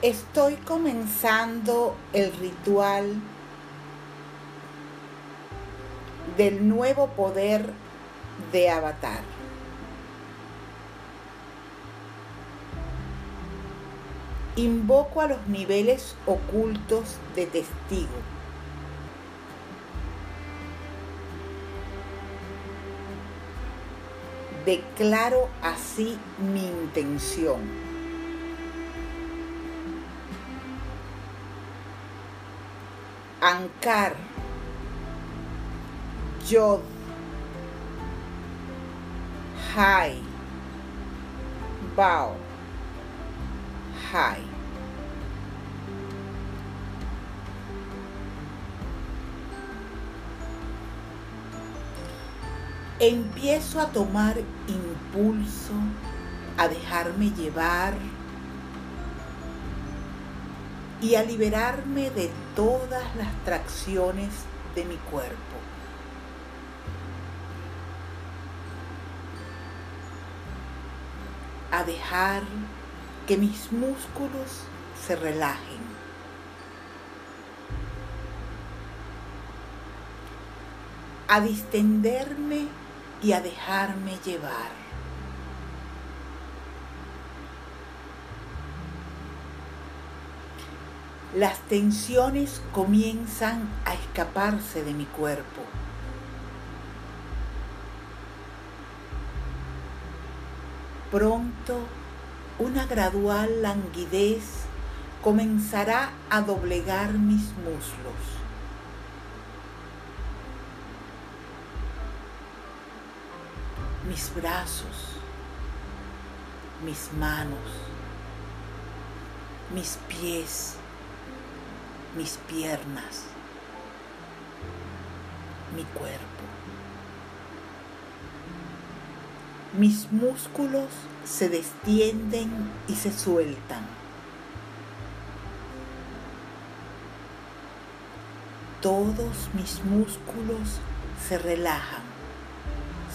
Estoy comenzando el ritual del nuevo poder de Avatar. Invoco a los niveles ocultos de testigo. Declaro así mi intención. Ankar, Yod, Hai, Bao, Hai. Empiezo a tomar impulso, a dejarme llevar y a liberarme de todas las tracciones de mi cuerpo. A dejar que mis músculos se relajen. A distenderme y a dejarme llevar. Las tensiones comienzan a escaparse de mi cuerpo. Pronto una gradual languidez comenzará a doblegar mis muslos. Mis brazos, mis manos, mis pies, mis piernas, mi cuerpo. Mis músculos se destienden y se sueltan. Todos mis músculos se relajan,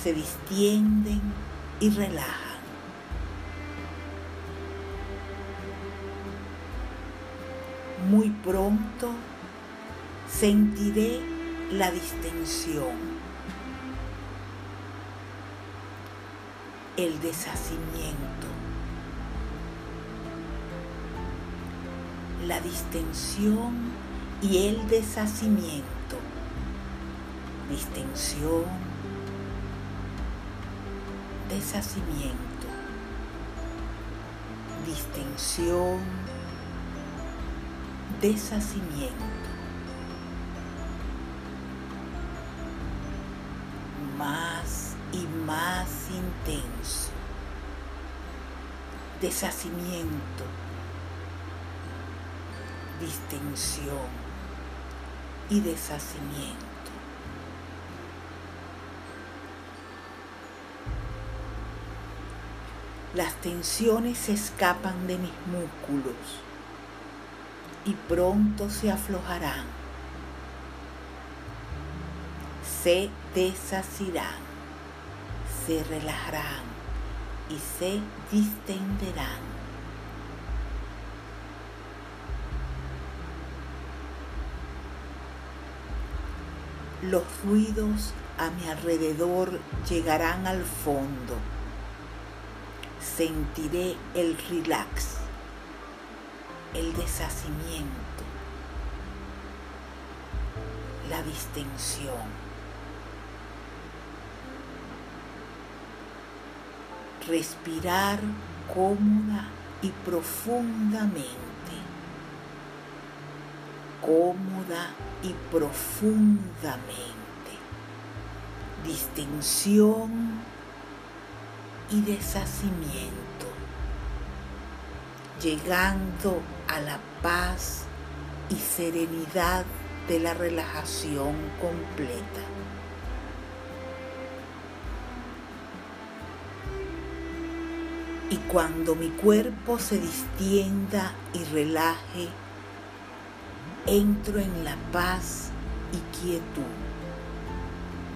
se distienden y relajan. Muy pronto sentiré la distensión, el deshacimiento, la distensión y el deshacimiento, distensión, deshacimiento, distensión, deshacimiento. Más y más intenso. Deshacimiento. Distensión y deshacimiento. Las tensiones se escapan de mis músculos y pronto se aflojarán, se desasirán, se relajarán y se distenderán. Los ruidos a mi alrededor llegarán al fondo. Sentiré el relax el deshacimiento, la distensión. Respirar cómoda y profundamente, cómoda y profundamente. Distensión y deshacimiento llegando a la paz y serenidad de la relajación completa. Y cuando mi cuerpo se distienda y relaje, entro en la paz y quietud,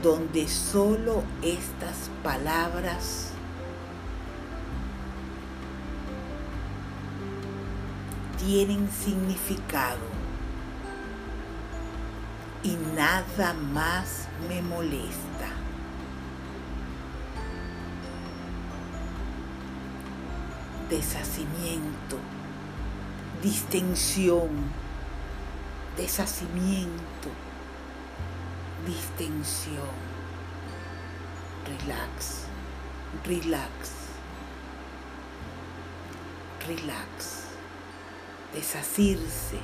donde solo estas palabras tienen significado y nada más me molesta. Deshacimiento, distensión, deshacimiento, distensión. Relax, relax, relax. Desasirse,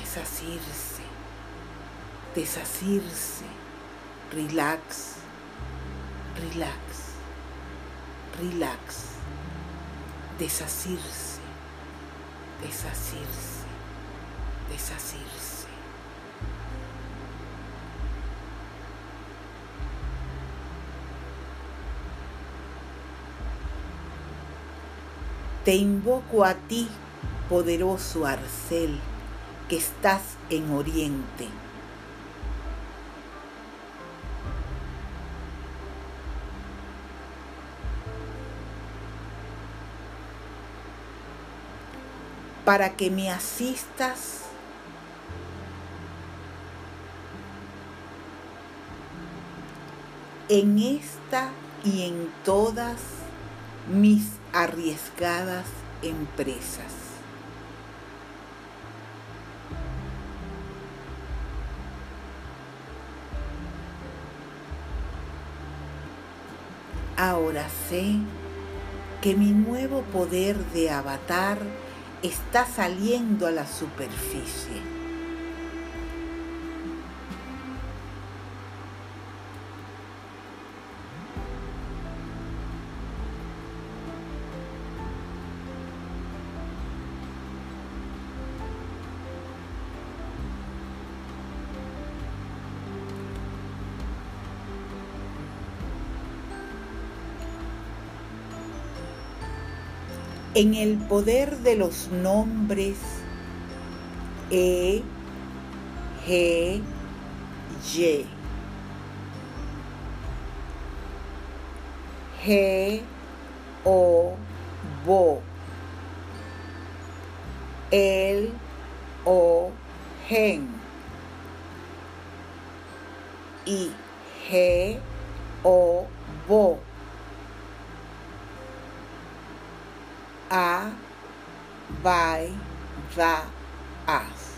desasirse, desasirse. Relax, relax, relax. Desasirse, desasirse, desasirse. Te invoco a ti, poderoso arcel, que estás en Oriente. para que me asistas en esta y en todas mis arriesgadas empresas. Ahora sé que mi nuevo poder de avatar está saliendo a la superficie. En el poder de los nombres E, G, Y. G, O, Bo. El, O, Gen. Y G, O, Bo. A, by, the, as.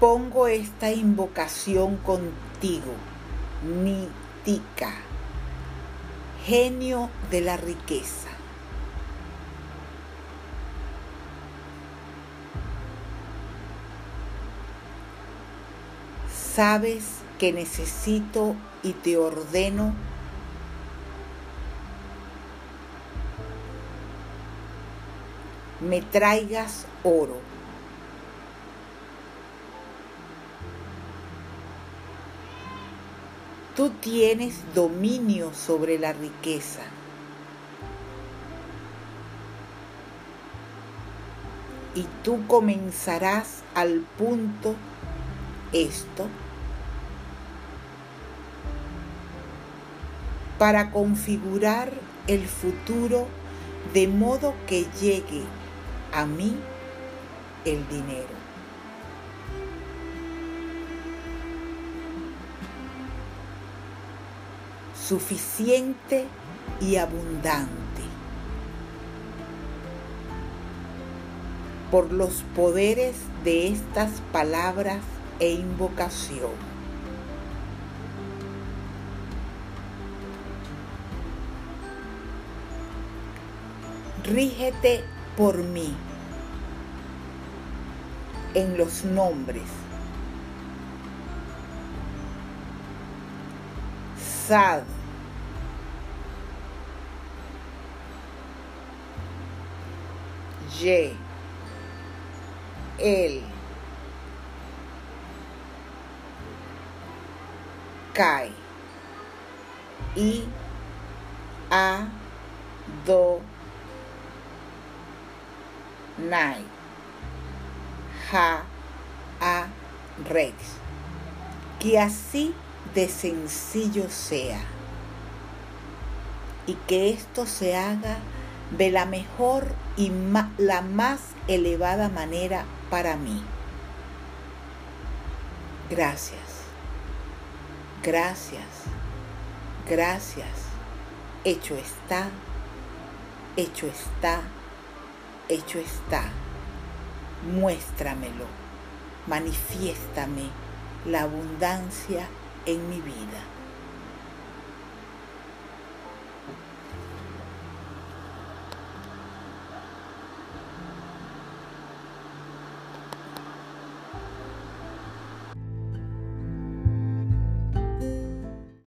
Pongo esta invocación contigo, Nitika, genio de la riqueza. Sabes que necesito y te ordeno me traigas oro. Tú tienes dominio sobre la riqueza. Y tú comenzarás al punto esto para configurar el futuro de modo que llegue a mí el dinero. Suficiente y abundante por los poderes de estas palabras e invocación. Rígete por mí en los nombres. Sad. A. Nai, Ja, A, Rex. Que así de sencillo sea. y que esto se haga de la mejor y la más elevada manera para mí. Gracias, gracias, gracias. Hecho está, hecho está, hecho está. Muéstramelo, manifiéstame la abundancia en mi vida.